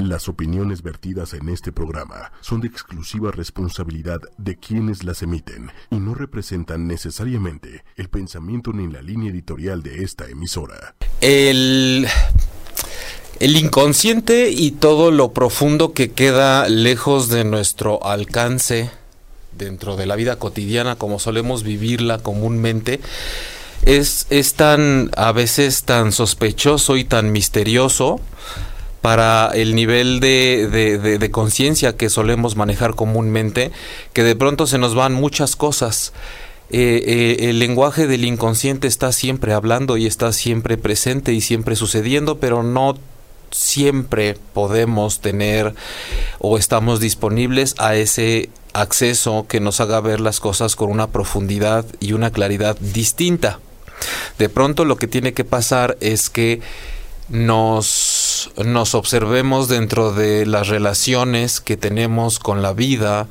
Las opiniones vertidas en este programa son de exclusiva responsabilidad de quienes las emiten y no representan necesariamente el pensamiento ni la línea editorial de esta emisora. El, el inconsciente y todo lo profundo que queda lejos de nuestro alcance dentro de la vida cotidiana como solemos vivirla comúnmente es, es tan a veces tan sospechoso y tan misterioso para el nivel de, de, conciencia que solemos manejar comúnmente, que de pronto se nos van muchas cosas. Eh, eh, el lenguaje del inconsciente está siempre hablando y está siempre presente y siempre sucediendo, pero no siempre podemos tener o estamos disponibles a ese acceso que nos haga ver las cosas con una profundidad y una claridad distinta. De pronto lo que tiene que pasar es que nos, nos observemos dentro de las relaciones que tenemos con la vida,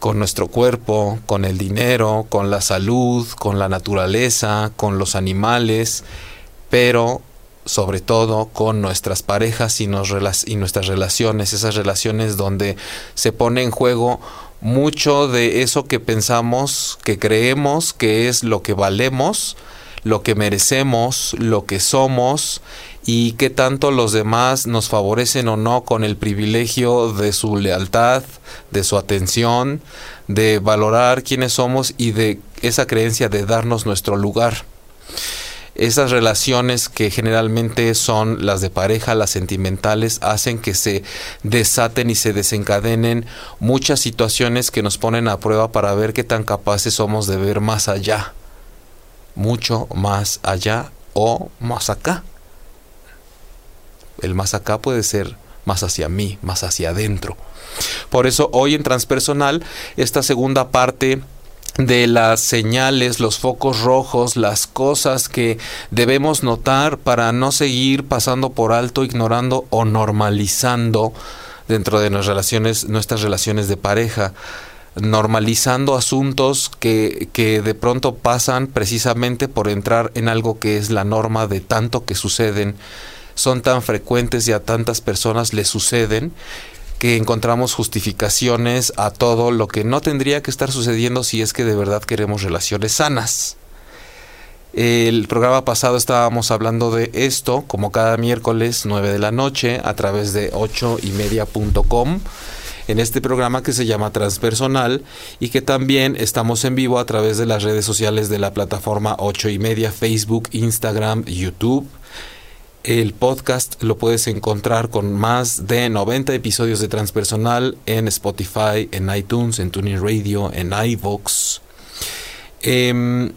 con nuestro cuerpo, con el dinero, con la salud, con la naturaleza, con los animales, pero sobre todo con nuestras parejas y, nos, y nuestras relaciones, esas relaciones donde se pone en juego mucho de eso que pensamos, que creemos que es lo que valemos, lo que merecemos, lo que somos y qué tanto los demás nos favorecen o no con el privilegio de su lealtad, de su atención, de valorar quiénes somos y de esa creencia de darnos nuestro lugar. Esas relaciones que generalmente son las de pareja, las sentimentales, hacen que se desaten y se desencadenen muchas situaciones que nos ponen a prueba para ver qué tan capaces somos de ver más allá mucho más allá o más acá. El más acá puede ser más hacia mí, más hacia adentro. Por eso hoy en transpersonal, esta segunda parte de las señales, los focos rojos, las cosas que debemos notar para no seguir pasando por alto, ignorando o normalizando dentro de nuestras relaciones, nuestras relaciones de pareja normalizando asuntos que, que, de pronto pasan precisamente por entrar en algo que es la norma de tanto que suceden, son tan frecuentes y a tantas personas les suceden que encontramos justificaciones a todo lo que no tendría que estar sucediendo si es que de verdad queremos relaciones sanas. El programa pasado estábamos hablando de esto, como cada miércoles 9 de la noche, a través de 8 y media.com en este programa que se llama Transpersonal y que también estamos en vivo a través de las redes sociales de la plataforma 8 y media, Facebook, Instagram, YouTube. El podcast lo puedes encontrar con más de 90 episodios de Transpersonal en Spotify, en iTunes, en Tuning Radio, en iVoox. Em,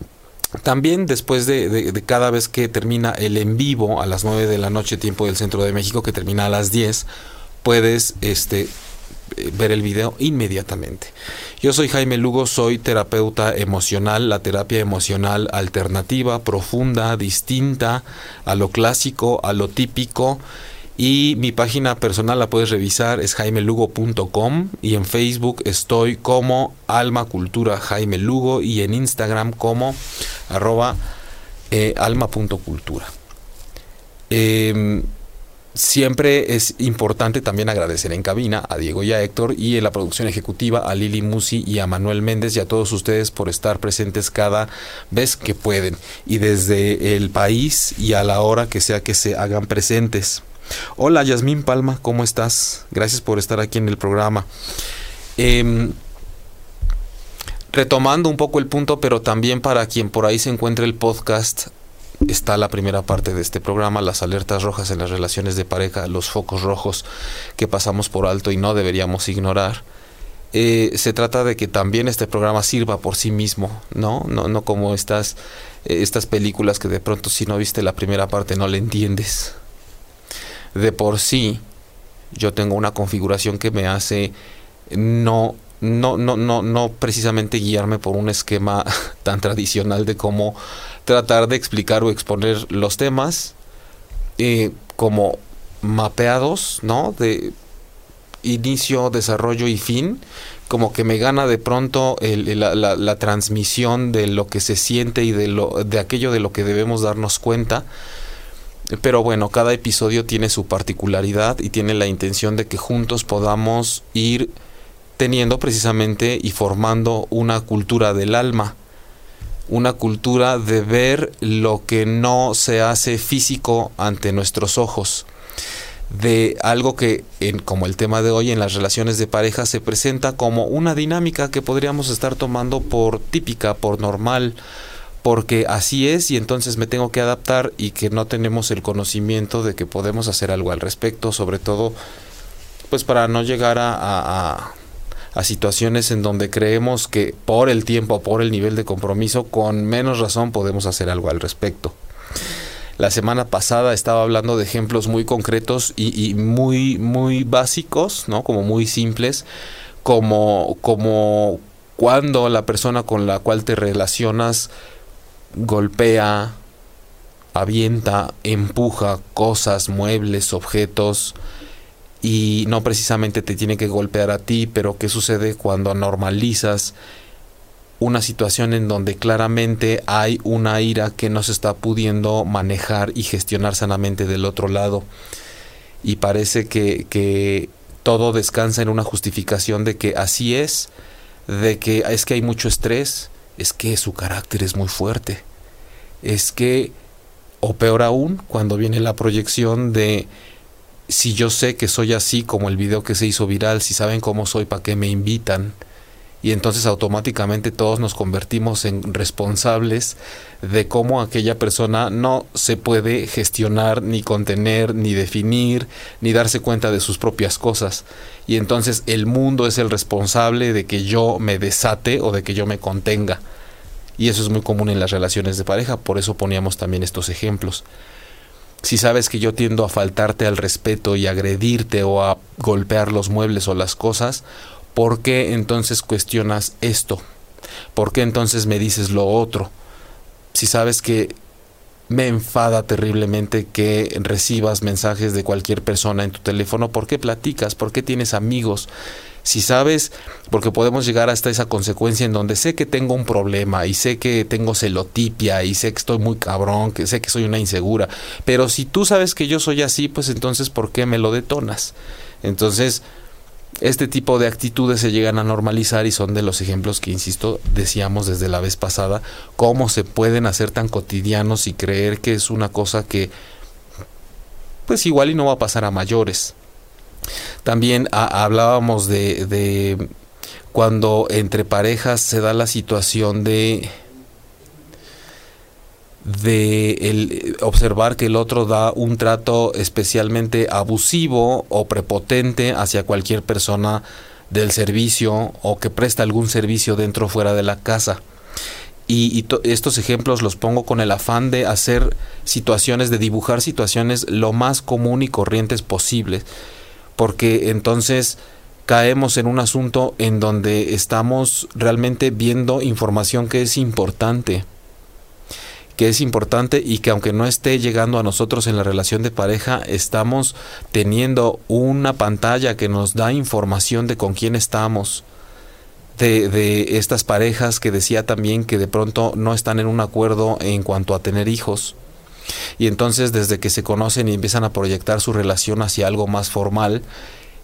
también después de, de, cada vez que termina el en vivo a las 9 de la noche, tiempo del centro de México, que termina a las 10, puedes este, ver el video inmediatamente. Yo soy Jaime Lugo, soy terapeuta emocional, la terapia emocional alternativa, profunda, distinta a lo clásico, a lo típico. Y mi página personal la puedes revisar, es jaimelugo.com y en Facebook estoy como Alma Cultura Jaime Lugo y en Instagram como arroba eh, alma.cultura. Em, Siempre es importante también agradecer en cabina a Diego y a Héctor y en la producción ejecutiva a Lili Musi y a Manuel Méndez y a todos ustedes por estar presentes cada vez que pueden y desde el país y a la hora que sea que se hagan presentes. Hola Yasmín Palma, ¿cómo estás? Gracias por estar aquí en el programa. Em, retomando un poco el punto, pero también para quien por ahí se encuentre el podcast, está la primera parte de este programa, las alertas rojas en las relaciones de pareja, los focos rojos que pasamos por alto y no deberíamos ignorar. Eh, se trata de que también este programa sirva por sí mismo, ¿no? No, no como estas, eh, estas películas que de pronto si no viste la primera parte no le entiendes. De por sí, yo tengo una configuración que me hace no no, no, no, no precisamente guiarme por un esquema tan tradicional de cómo tratar de explicar o exponer los temas eh, como mapeados, ¿no? De inicio, desarrollo y fin, como que me gana de pronto la, la, transmisión de lo que se siente y de, lo, de aquello de lo que debemos darnos cuenta. Pero bueno, cada episodio tiene su particularidad y tiene la intención de que juntos podamos ir teniendo precisamente y formando una cultura del alma, una cultura de ver lo que no se hace físico ante nuestros ojos, de algo que, en, como el tema de hoy en las relaciones de pareja, se presenta como una dinámica que podríamos estar tomando por típica, por normal, porque así es y entonces me tengo que adaptar y que no tenemos el conocimiento de que podemos hacer algo al respecto, sobre todo pues para no llegar a, a, a situaciones en donde creemos que por el tiempo, por el nivel de compromiso, con menos razón podemos hacer algo al respecto. La semana pasada estaba hablando de ejemplos muy concretos y, muy, muy básicos, ¿no? Como muy simples, como, como cuando la persona con la cual te relacionas golpea, avienta, empuja cosas, muebles, objetos, y no precisamente te tiene que golpear a ti, pero ¿qué sucede cuando normalizas una situación en donde claramente hay una ira que no se está pudiendo manejar y gestionar sanamente del otro lado? Y parece que, que todo descansa en una justificación de que así es, de que es que hay mucho estrés, es que su carácter es muy fuerte, es que, o peor aún, cuando viene la proyección de si yo sé que soy así como el video que se hizo viral, si saben cómo soy, ¿para qué me invitan? Y entonces automáticamente todos nos convertimos en responsables de cómo aquella persona no se puede gestionar, ni contener, ni definir, ni darse cuenta de sus propias cosas. Y entonces el mundo es el responsable de que yo me desate o de que yo me contenga. Y eso es muy común en las relaciones de pareja, por eso poníamos también estos ejemplos si sabes que yo tiendo a faltarte al respeto y agredirte o a golpear los muebles o las cosas, ¿por qué entonces cuestionas esto? ¿Por qué entonces me dices lo otro? Si sabes que me enfada terriblemente que recibas mensajes de cualquier persona en tu teléfono, ¿por qué platicas? ¿Por qué tienes amigos? Si sabes, porque podemos llegar hasta esa consecuencia en donde sé que tengo un problema y sé que tengo celotipia y sé que estoy muy cabrón, que sé que soy una insegura, pero si tú sabes que yo soy así, pues entonces ¿por qué me lo detonas? Entonces, este tipo de actitudes se llegan a normalizar y son de los ejemplos que, insisto, decíamos desde la vez pasada, cómo se pueden hacer tan cotidianos y creer que es una cosa que, pues igual y no va a pasar a mayores. También hablábamos de, cuando entre parejas se da la situación de de observar que el otro da un trato especialmente abusivo o prepotente hacia cualquier persona del servicio o que presta algún servicio dentro o fuera de la casa. Y, estos ejemplos los pongo con el afán de hacer situaciones, de dibujar situaciones lo más común y corrientes posibles porque entonces caemos en un asunto en donde estamos realmente viendo información que es importante, que es importante y que aunque no esté llegando a nosotros en la relación de pareja, estamos teniendo una pantalla que nos da información de con quién estamos. De, de estas parejas que decía también que de pronto no están en un acuerdo en cuanto a tener hijos y entonces desde que se conocen y empiezan a proyectar su relación hacia algo más formal,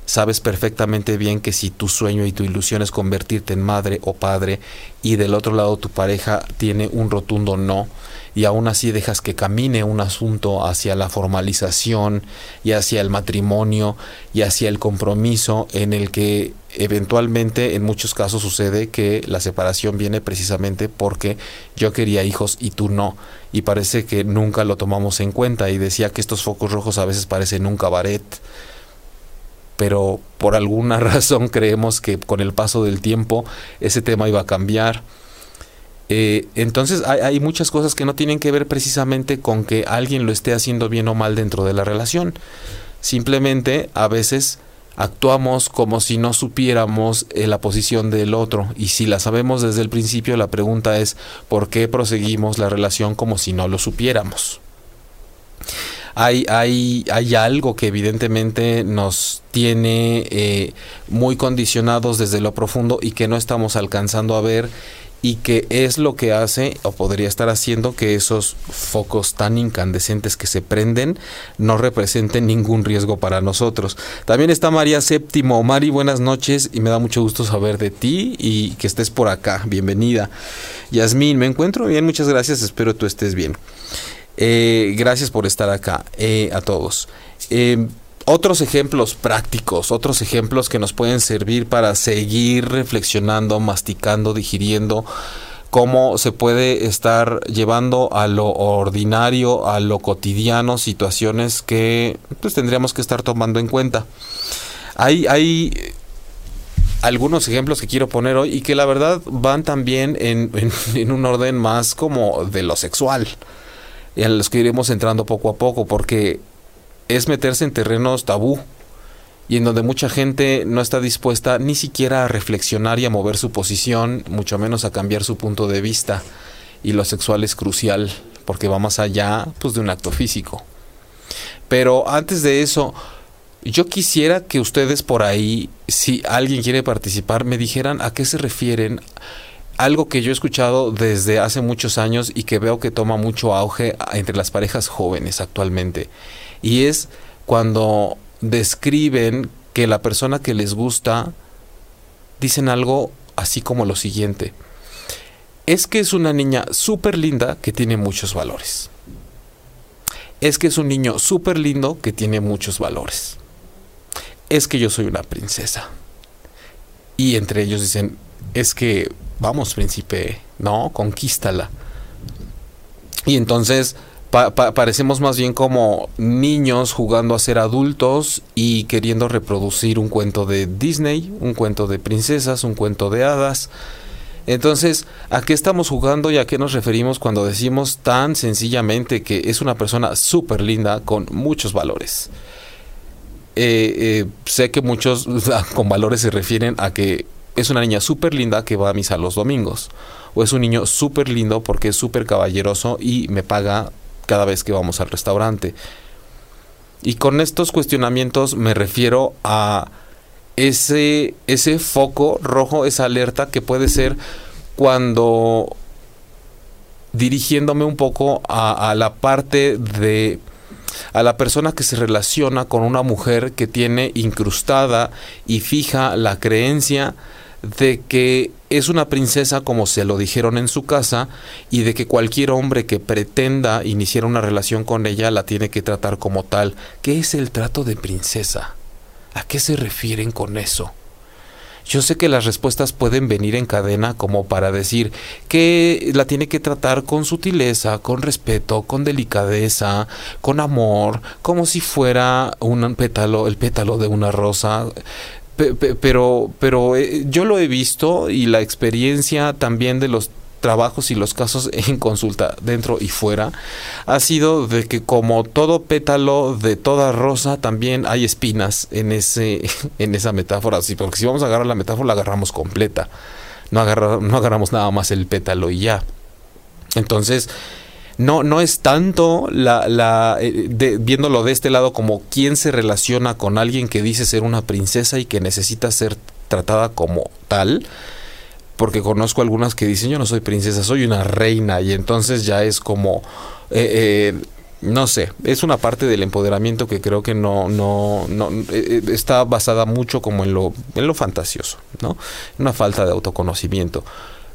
sabes perfectamente bien que si tu sueño y tu ilusión es convertirte en madre o padre y del otro lado tu pareja tiene un rotundo no y aún así dejas que camine un asunto hacia la formalización y hacia el matrimonio y hacia el compromiso en el que eventualmente en muchos casos sucede que la separación viene precisamente porque yo quería hijos y tú no. Y parece que nunca lo tomamos en cuenta y decía que estos focos rojos a veces parecen un cabaret pero por alguna razón creemos que con el paso del tiempo ese tema iba a cambiar. Eh, entonces hay, muchas cosas que no tienen que ver precisamente con que alguien lo esté haciendo bien o mal dentro de la relación. Simplemente a veces actuamos como si no supiéramos eh, la posición del otro y si la sabemos desde el principio la pregunta es ¿por qué proseguimos la relación como si no lo supiéramos? Hay, hay, hay algo que evidentemente nos tiene eh, muy condicionados desde lo profundo y que no estamos alcanzando a ver y que es lo que hace o podría estar haciendo que esos focos tan incandescentes que se prenden no representen ningún riesgo para nosotros. También está María Séptimo. Mari, buenas noches y me da mucho gusto saber de ti y que estés por acá. Bienvenida. Yasmín, me encuentro bien, muchas gracias, espero tú estés bien. Eh, gracias por estar acá eh, a todos. Eh, otros ejemplos prácticos, otros ejemplos que nos pueden servir para seguir reflexionando, masticando, digiriendo cómo se puede estar llevando a lo ordinario, a lo cotidiano, situaciones que pues tendríamos que estar tomando en cuenta. Hay, hay algunos ejemplos que quiero poner hoy y que la verdad van también en, en un orden más como de lo sexual, en los que iremos entrando poco a poco, porque es meterse en terrenos tabú y en donde mucha gente no está dispuesta ni siquiera a reflexionar y a mover su posición, mucho menos a cambiar su punto de vista. Y lo sexual es crucial porque va más allá pues, de un acto físico. Pero antes de eso, yo quisiera que ustedes por ahí, si alguien quiere participar, me dijeran a qué se refieren algo que yo he escuchado desde hace muchos años y que veo que toma mucho auge entre las parejas jóvenes actualmente y es cuando describen que la persona que les gusta dicen algo así como lo siguiente. Es que es una niña súper linda que tiene muchos valores. Es que es un niño súper lindo que tiene muchos valores. Es que yo soy una princesa. Y entre ellos dicen, es que, vamos príncipe, no, conquístala. Y entonces parecemos más bien como niños jugando a ser adultos y queriendo reproducir un cuento de Disney, un cuento de princesas, un cuento de hadas. Entonces, ¿a qué estamos jugando y a qué nos referimos cuando decimos tan sencillamente que es una persona súper linda con muchos valores? Eh, eh, sé que muchos con valores se refieren a que es una niña súper linda que va a misa los domingos. O es un niño súper lindo porque es súper caballeroso y me paga cada vez que vamos al restaurante. Y con estos cuestionamientos me refiero a ese, ese foco rojo, esa alerta que puede ser cuando dirigiéndome un poco a, a, la parte de a la persona que se relaciona con una mujer que tiene incrustada y fija la creencia de que es una princesa como se lo dijeron en su casa y de que cualquier hombre que pretenda iniciar una relación con ella la tiene que tratar como tal. ¿Qué es el trato de princesa? ¿A qué se refieren con eso? Yo sé que las respuestas pueden venir en cadena como para decir que la tiene que tratar con sutileza, con respeto, con delicadeza, con amor, como si fuera un pétalo, el pétalo de una rosa pero, pero eh, yo lo he visto y la experiencia también de los trabajos y los casos en consulta dentro y fuera ha sido de que como todo pétalo de toda rosa también hay espinas en ese en esa metáfora. Porque si vamos a agarrar la metáfora la agarramos completa. No no agarramos nada más el pétalo y ya. Entonces no, no es tanto la, eh, viéndolo de este lado como quién se relaciona con alguien que dice ser una princesa y que necesita ser tratada como tal, porque conozco algunas que dicen yo no soy princesa, soy una reina y entonces ya es como eh, eh, no sé, es una parte del empoderamiento que creo que no, no, no está basada mucho como en lo, en lo fantasioso, ¿no? Una falta de autoconocimiento.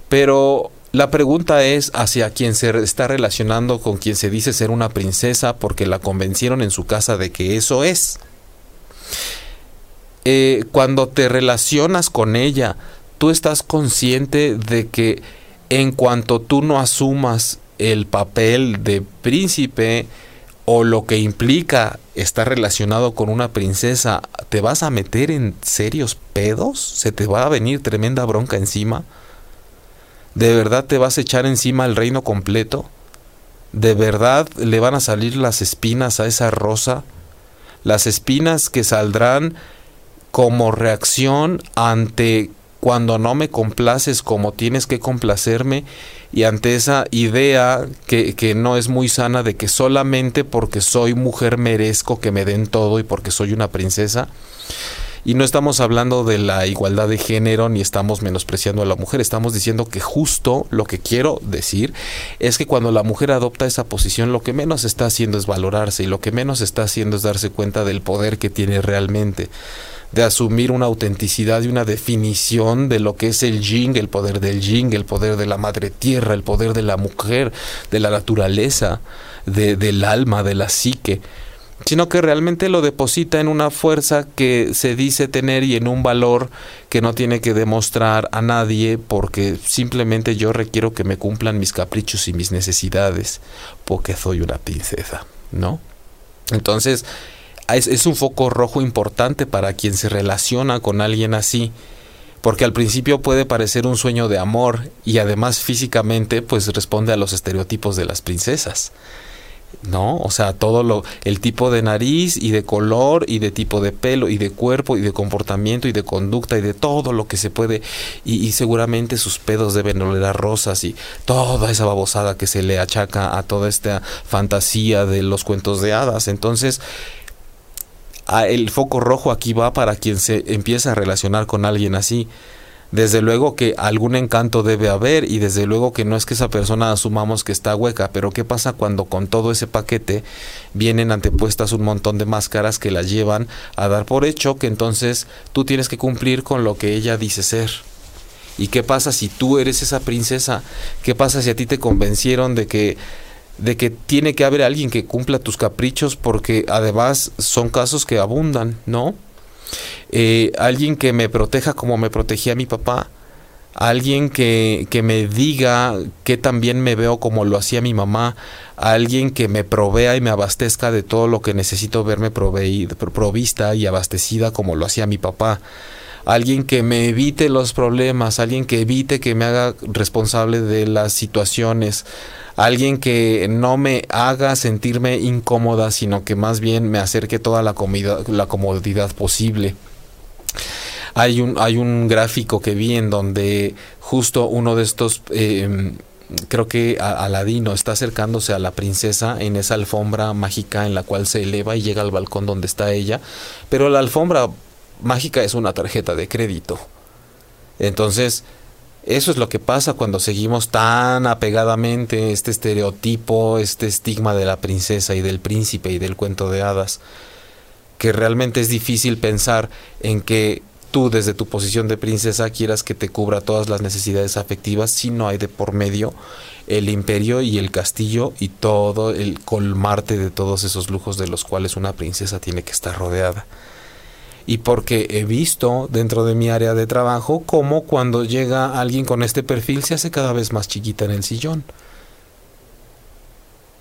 Pero la pregunta es hacia quien se está relacionando con quien se dice ser una princesa porque la convencieron en su casa de que eso es. Eh, cuando te relacionas con ella, tú estás consciente de que en cuanto tú no asumas el papel de príncipe o lo que implica estar relacionado con una princesa, te vas a meter en serios pedos, se te va a venir tremenda bronca encima. ¿De verdad te vas a echar encima el reino completo? ¿De verdad le van a salir las espinas a esa rosa? Las espinas que saldrán como reacción ante cuando no me complaces como tienes que complacerme y ante esa idea que, que, no es muy sana de que solamente porque soy mujer merezco que me den todo y porque soy una princesa. Y no estamos hablando de la igualdad de género ni estamos menospreciando a la mujer, estamos diciendo que justo lo que quiero decir es que cuando la mujer adopta esa posición lo que menos está haciendo es valorarse y lo que menos está haciendo es darse cuenta del poder que tiene realmente de asumir una autenticidad y una definición de lo que es el yin, el poder del yin, el poder de la madre tierra, el poder de la mujer, de la naturaleza, de, del alma, de la psique, sino que realmente lo deposita en una fuerza que se dice tener y en un valor que no tiene que demostrar a nadie porque simplemente yo requiero que me cumplan mis caprichos y mis necesidades porque soy una princesa, ¿no? Entonces, es, un foco rojo importante para quien se relaciona con alguien así porque al principio puede parecer un sueño de amor y además físicamente pues responde a los estereotipos de las princesas. ¿No? O sea, todo lo el tipo de nariz y de color y de tipo de pelo y de cuerpo y de comportamiento y de conducta y de todo lo que se puede y, y seguramente sus pedos deben oler a rosas y toda esa babosada que se le achaca a toda esta fantasía de los cuentos de hadas. Entonces, el foco rojo aquí va para quien se empieza a relacionar con alguien así. Desde luego que algún encanto debe haber y desde luego que no es que esa persona asumamos que está hueca, pero ¿qué pasa cuando con todo ese paquete vienen antepuestas un montón de máscaras que la llevan a dar por hecho que entonces tú tienes que cumplir con lo que ella dice ser? ¿Y qué pasa si tú eres esa princesa? ¿Qué pasa si a ti te convencieron de que de que tiene que haber alguien que cumpla tus caprichos porque además son casos que abundan, ¿no? Eh, alguien que me proteja como me protegía mi papá, alguien que, que, me diga que también me veo como lo hacía mi mamá, alguien que me provea y me abastezca de todo lo que necesito verme provista y abastecida como lo hacía mi papá alguien que me evite los problemas, alguien que evite que me haga responsable de las situaciones, alguien que no me haga sentirme incómoda, sino que más bien me acerque toda la, la comodidad posible. Hay un, hay un gráfico que vi en donde justo uno de estos... Em, creo que Aladino está acercándose a la princesa en esa alfombra mágica en la cual se eleva y llega al balcón donde está ella, pero la alfombra mágica es una tarjeta de crédito. Entonces, eso es lo que pasa cuando seguimos tan apegadamente este estereotipo, este estigma de la princesa y del príncipe y del cuento de hadas, que realmente es difícil pensar en que tú desde tu posición de princesa quieras que te cubra todas las necesidades afectivas si no hay de por medio el imperio y el castillo y todo el colmarte de todos esos lujos de los cuales una princesa tiene que estar rodeada y porque he visto dentro de mi área de trabajo cómo cuando llega alguien con este perfil se hace cada vez más chiquita en el sillón.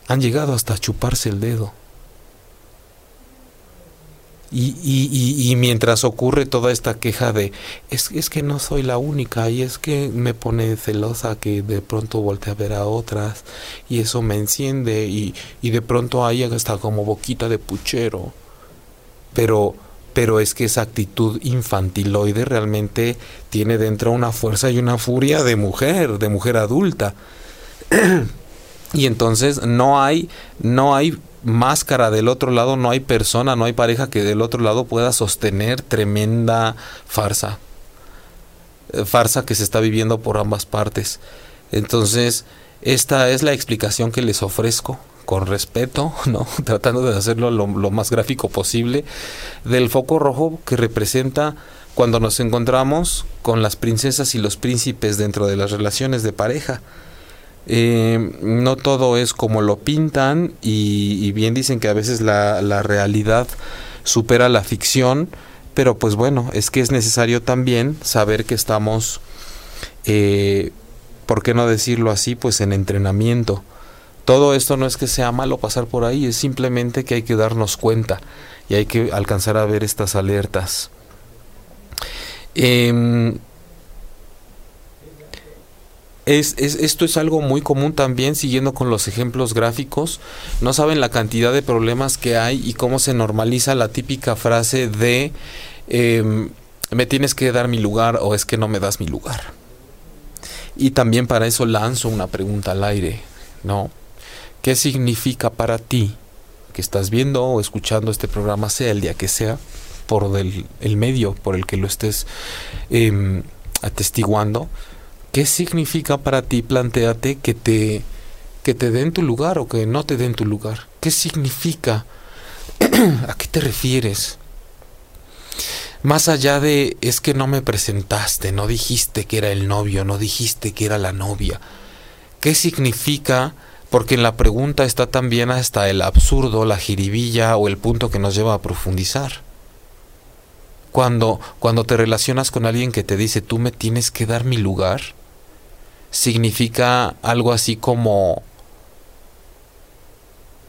Han llegado hasta chuparse el dedo. Y, y, y, mientras ocurre toda esta queja de es, es, que no soy la única y es que me pone celosa que de pronto voltee a ver a otras y eso me enciende y, y de pronto hay hasta como boquita de puchero. Pero pero es que esa actitud infantiloide realmente tiene dentro una fuerza y una furia de mujer, de mujer adulta. y entonces no hay, no hay máscara del otro lado, no hay persona, no hay pareja que del otro lado pueda sostener tremenda farsa. Eh, farsa que se está viviendo por ambas partes. Entonces, esta es la explicación que les ofrezco con respeto, ¿no? tratando de hacerlo lo, más gráfico posible, del foco rojo que representa cuando nos encontramos con las princesas y los príncipes dentro de las relaciones de pareja. Eh, no todo es como lo pintan y, bien dicen que a veces la, realidad supera la ficción, pero pues bueno, es que es necesario también saber que estamos, eh, ¿por qué no decirlo así? Pues en entrenamiento todo esto no es que sea malo pasar por ahí, es simplemente que hay que darnos cuenta y hay que alcanzar a ver estas alertas. Em, esto es algo muy común también, siguiendo con los ejemplos gráficos. No saben la cantidad de problemas que hay y cómo se normaliza la típica frase de em, me tienes que dar mi lugar o es que no me das mi lugar. Y también para eso lanzo una pregunta al aire, ¿no? ¿Qué significa para ti que estás viendo o escuchando este programa, sea el día que sea? por el medio por el que lo estés em, atestiguando, ¿qué significa para ti? Plantéate que te, que te den tu lugar o que no te den tu lugar. ¿Qué significa? ¿A qué te refieres? Más allá de es que no me presentaste, no dijiste que era el novio, no dijiste que era la novia. ¿Qué significa? Porque en la pregunta está también hasta el absurdo, la jiribilla o el punto que nos lleva a profundizar. Cuando, cuando te relacionas con alguien que te dice tú me tienes que dar mi lugar, significa algo así como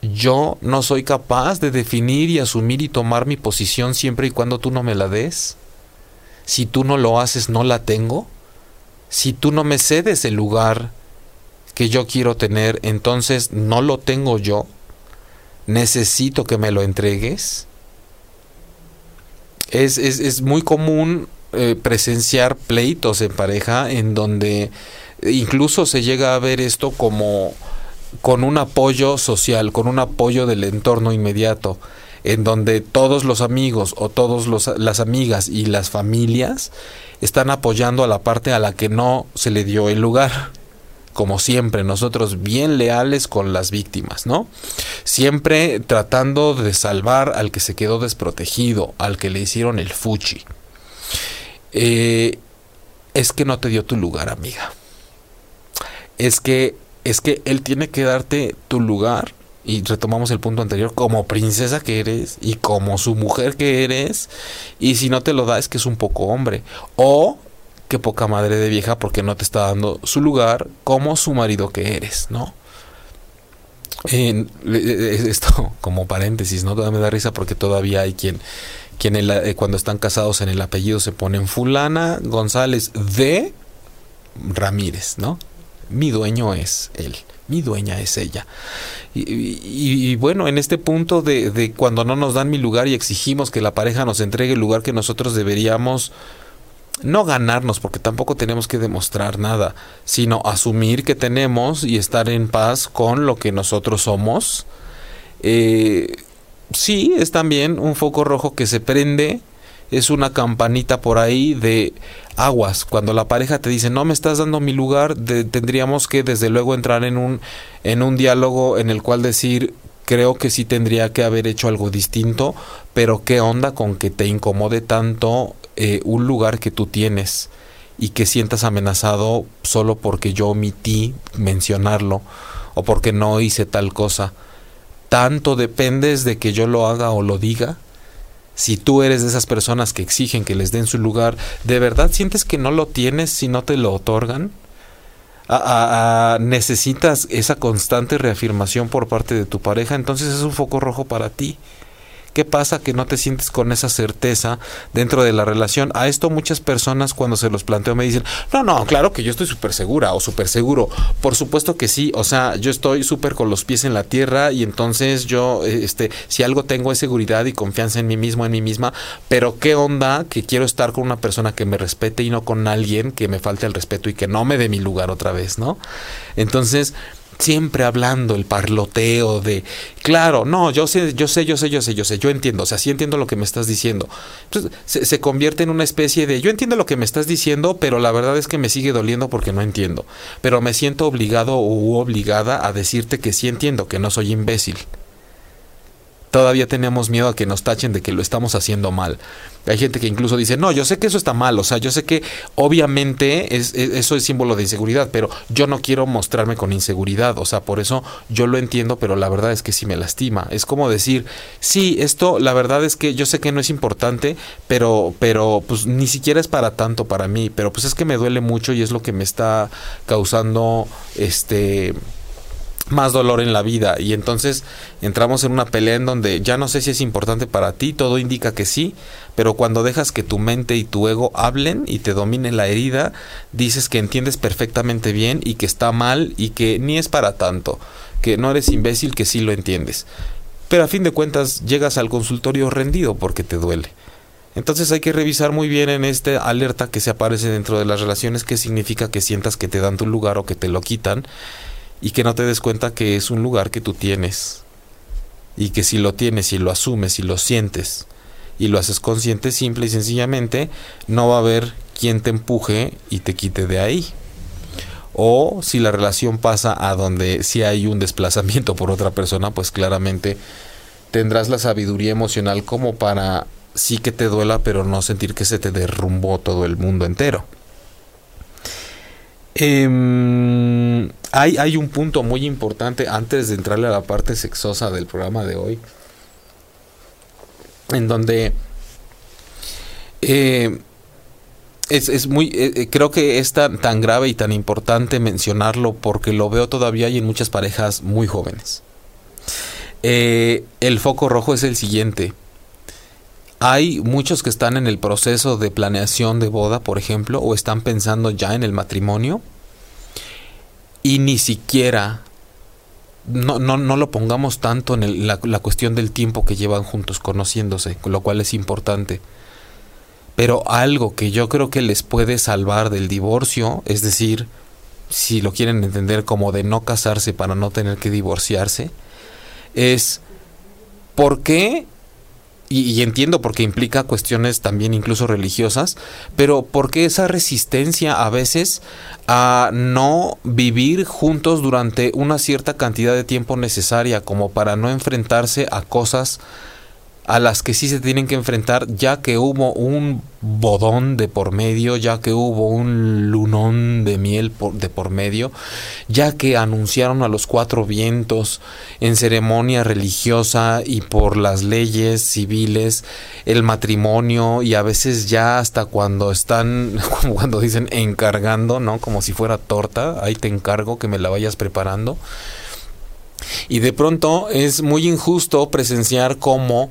yo no soy capaz de definir y asumir y tomar mi posición siempre y cuando tú no me la des. Si tú no lo haces, no la tengo. Si tú no me cedes el lugar que yo quiero tener, entonces no lo tengo yo. Necesito que me lo entregues. Es, es, muy común eh, presenciar pleitos en pareja en donde incluso se llega a ver esto como con un apoyo social, con un apoyo del entorno inmediato, en donde todos los amigos o todas las amigas y las familias están apoyando a la parte a la que no se le dio el lugar. Como siempre, nosotros bien leales con las víctimas, ¿no? Siempre tratando de salvar al que se quedó desprotegido, al que le hicieron el fuchi. Eh, es que no te dio tu lugar, amiga. Es que es que él tiene que darte tu lugar y retomamos el punto anterior, como princesa que eres y como su mujer que eres, y si no te lo da es que es un poco hombre, o que poca madre de vieja porque no te está dando su lugar como su marido que eres, ¿no? esto como paréntesis, ¿no? Todavía me da risa porque todavía hay quien, quien eh, cuando están casados en el apellido se ponen fulana González de Ramírez, ¿no? mi dueño es él, mi dueña es ella. Y, bueno, en este punto de, de, cuando no nos dan mi lugar y exigimos que la pareja nos entregue el lugar que nosotros deberíamos no ganarnos, porque tampoco tenemos que demostrar nada, sino asumir que tenemos y estar en paz con lo que nosotros somos. Eh, sí, es también un foco rojo que se prende es una campanita por ahí de aguas. Cuando la pareja te dice, no me estás dando mi lugar, tendríamos que desde luego entrar en un, en un diálogo en el cual decir, creo que sí tendría que haber hecho algo distinto, pero qué onda con que te incomode tanto eh, un lugar que tú tienes y que sientas amenazado solo porque yo omití mencionarlo o porque no hice tal cosa. Tanto dependes de que yo lo haga o lo diga si tú eres de esas personas que exigen que les den su lugar, ¿de verdad sientes que no lo tienes si no te lo otorgan? necesitas esa constante reafirmación por parte de tu pareja, entonces es un foco rojo para ti. ¿Qué pasa que no te sientes con esa certeza dentro de la relación? A esto muchas personas cuando se los planteo me dicen, no, no, claro que yo estoy súper segura o súper seguro. Por supuesto que sí, o sea, yo estoy súper con los pies en la tierra y entonces yo, este, si algo tengo es seguridad y confianza en mí mismo, en mí misma, pero qué onda que quiero estar con una persona que me respete y no con alguien que me falte el respeto y que no me dé mi lugar otra vez, ¿no? Entonces, siempre hablando el parloteo de, claro, no, yo sé, yo sé, yo sé, yo sé, yo sé, yo entiendo, o sea, sí entiendo lo que me estás diciendo. Entonces, se, convierte en una especie de, yo entiendo lo que me estás diciendo, pero la verdad es que me sigue doliendo porque no entiendo. Pero me siento obligado u obligada a decirte que sí entiendo, que no soy imbécil todavía tenemos miedo a que nos tachen de que lo estamos haciendo mal. Hay gente que incluso dice, no, yo sé que eso está mal, o sea, yo sé que obviamente es, eso es símbolo de inseguridad, pero yo no quiero mostrarme con inseguridad, o sea, por eso yo lo entiendo, pero la verdad es que sí me lastima. Es como decir, sí, esto, la verdad es que yo sé que no es importante, pero, pero pues ni siquiera es para tanto para mí, pero pues es que me duele mucho y es lo que me está causando, este más dolor en la vida y entonces entramos en una pelea en donde ya no sé si es importante para ti, todo indica que sí, pero cuando dejas que tu mente y tu ego hablen y te dominen la herida, dices que entiendes perfectamente bien y que está mal y que ni es para tanto, que no eres imbécil, que sí lo entiendes. Pero a fin de cuentas llegas al consultorio rendido porque te duele. Entonces hay que revisar muy bien en esta alerta que se aparece dentro de las relaciones qué significa que sientas que te dan tu lugar o que te lo quitan y que no te des cuenta que es un lugar que tú tienes y que si lo tienes y lo asumes y lo sientes y lo haces consciente, simple y sencillamente, no va a haber quien te empuje y te quite de ahí. O si la relación pasa a donde si hay un desplazamiento por otra persona, pues claramente tendrás la sabiduría emocional como para sí que te duela, pero no sentir que se te derrumbó todo el mundo entero. Em, hay, hay un punto muy importante antes de entrarle a la parte sexosa del programa de hoy, en donde eh, es, muy, eh, eh, creo que es tan, tan grave y tan importante mencionarlo porque lo veo todavía y en muchas parejas muy jóvenes. el foco rojo es el siguiente. Hay muchos que están en el proceso de planeación de boda, por ejemplo, o están pensando ya en el matrimonio y ni siquiera no, no, no lo pongamos tanto en la, la, cuestión del tiempo que llevan juntos conociéndose, lo cual es importante. Pero algo que yo creo que les puede salvar del divorcio, es decir, si lo quieren entender como de no casarse para no tener que divorciarse, es ¿por qué y, entiendo porque implica cuestiones también incluso religiosas, pero porque esa resistencia a veces a no vivir juntos durante una cierta cantidad de tiempo necesaria como para no enfrentarse a cosas a las que sí se tienen que enfrentar ya que hubo un bodón de por medio, ya que hubo un lunón de miel de por medio, ya que anunciaron a los cuatro vientos en ceremonia religiosa y por las leyes civiles el matrimonio y a veces ya hasta cuando están, como cuando dicen encargando, ¿no? Como si fuera torta, ahí te encargo que me la vayas preparando. Y de pronto es muy injusto presenciar cómo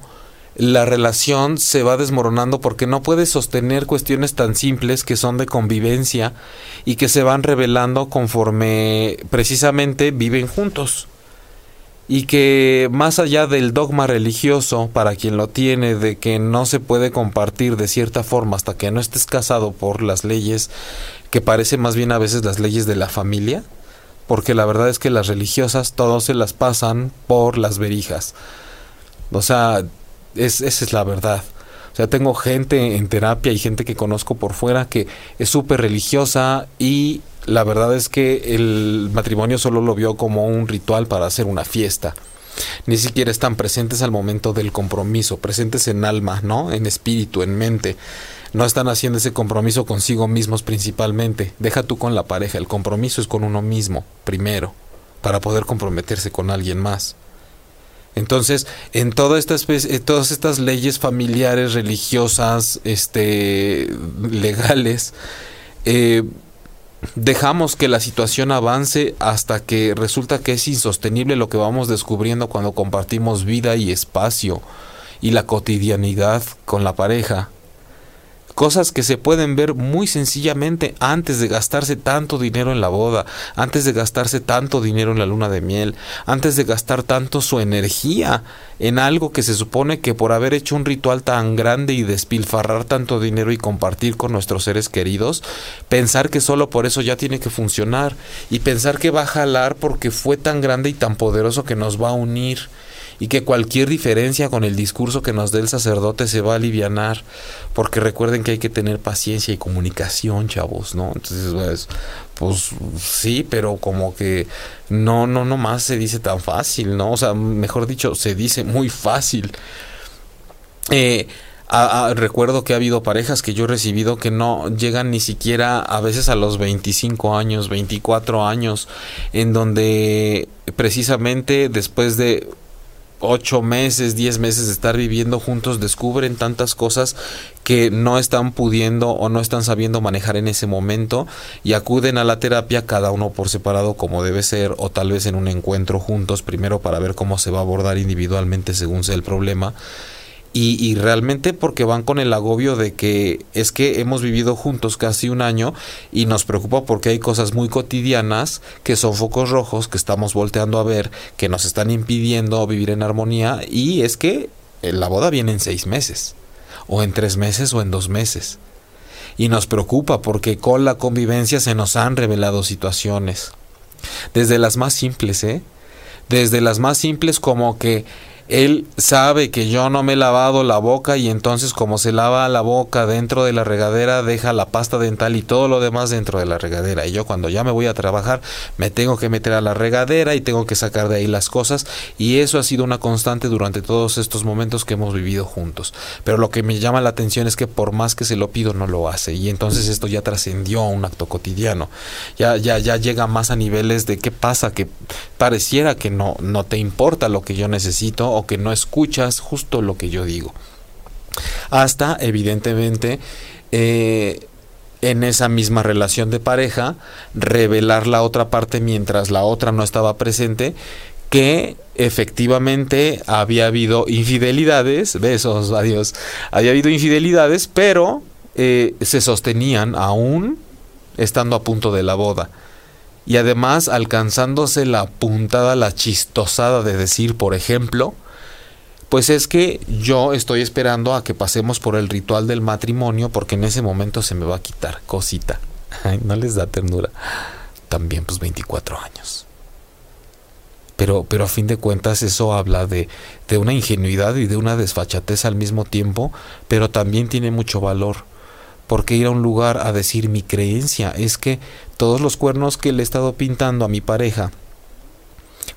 la relación se va desmoronando porque no puede sostener cuestiones tan simples que son de convivencia y que se van revelando conforme precisamente viven juntos. Y que más allá del dogma religioso, para quien lo tiene, de que no se puede compartir de cierta forma hasta que no estés casado por las leyes, que parece más bien a veces las leyes de la familia, porque la verdad es que las religiosas todos se las pasan por las verijas. O sea, es, esa es la verdad. O sea, tengo gente en terapia y gente que conozco por fuera que es súper religiosa y la verdad es que el matrimonio solo lo vio como un ritual para hacer una fiesta. Ni siquiera están presentes al momento del compromiso, presentes en alma, ¿no? En espíritu, en mente. No están haciendo ese compromiso consigo mismos principalmente. Deja tú con la pareja, el compromiso es con uno mismo, primero, para poder comprometerse con alguien más. Entonces, en toda esta especie, todas estas leyes familiares, religiosas, este, legales, eh, dejamos que la situación avance hasta que resulta que es insostenible lo que vamos descubriendo cuando compartimos vida y espacio y la cotidianidad con la pareja. Cosas que se pueden ver muy sencillamente antes de gastarse tanto dinero en la boda, antes de gastarse tanto dinero en la luna de miel, antes de gastar tanto su energía en algo que se supone que por haber hecho un ritual tan grande y despilfarrar tanto dinero y compartir con nuestros seres queridos, pensar que solo por eso ya tiene que funcionar y pensar que va a jalar porque fue tan grande y tan poderoso que nos va a unir y que cualquier diferencia con el discurso que nos dé el sacerdote se va a alivianar, porque recuerden que hay que tener paciencia y comunicación, chavos, ¿no? Entonces, pues, pues sí, pero como que no, no, no más se dice tan fácil, ¿no? O sea, mejor dicho, se dice muy fácil. Eh, recuerdo que ha habido parejas que yo he recibido que no llegan ni siquiera a veces a los 25 años, 24 años, en donde precisamente después de ocho meses, diez meses de estar viviendo juntos descubren tantas cosas que no están pudiendo o no están sabiendo manejar en ese momento y acuden a la terapia cada uno por separado como debe ser o tal vez en un encuentro juntos primero para ver cómo se va a abordar individualmente según sea el problema y, realmente porque van con el agobio de que es que hemos vivido juntos casi un año y nos preocupa porque hay cosas muy cotidianas que son focos rojos que estamos volteando a ver, que nos están impidiendo vivir en armonía y es que eh, la boda viene en seis meses, o en tres meses o en dos meses. Y nos preocupa porque con la convivencia se nos han revelado situaciones. Desde las más simples, ¿eh? Desde las más simples como que él sabe que yo no me he lavado la boca y entonces como se lava la boca dentro de la regadera, deja la pasta dental y todo lo demás dentro de la regadera. Y yo cuando ya me voy a trabajar, me tengo que meter a la regadera y tengo que sacar de ahí las cosas. Y eso ha sido una constante durante todos estos momentos que hemos vivido juntos. Pero lo que me llama la atención es que por más que se lo pido, no lo hace. Y entonces esto ya trascendió a un acto cotidiano. Ya, ya, ya llega más a niveles de qué pasa, que pareciera que no, no te importa lo que yo necesito que no escuchas justo lo que yo digo. Hasta, evidentemente, eh, en esa misma relación de pareja, revelar la otra parte mientras la otra no estaba presente, que efectivamente había habido infidelidades, besos, adiós, había habido infidelidades, pero eh, se sostenían aún estando a punto de la boda. Y además alcanzándose la puntada, la chistosada de decir, por ejemplo, pues es que yo estoy esperando a que pasemos por el ritual del matrimonio porque en ese momento se me va a quitar cosita. no les da ternura. También pues 24 años. Pero, pero a fin de cuentas eso habla de, de una ingenuidad y de una desfachatez al mismo tiempo, pero también tiene mucho valor. Porque ir a un lugar a decir mi creencia es que todos los cuernos que le he estado pintando a mi pareja,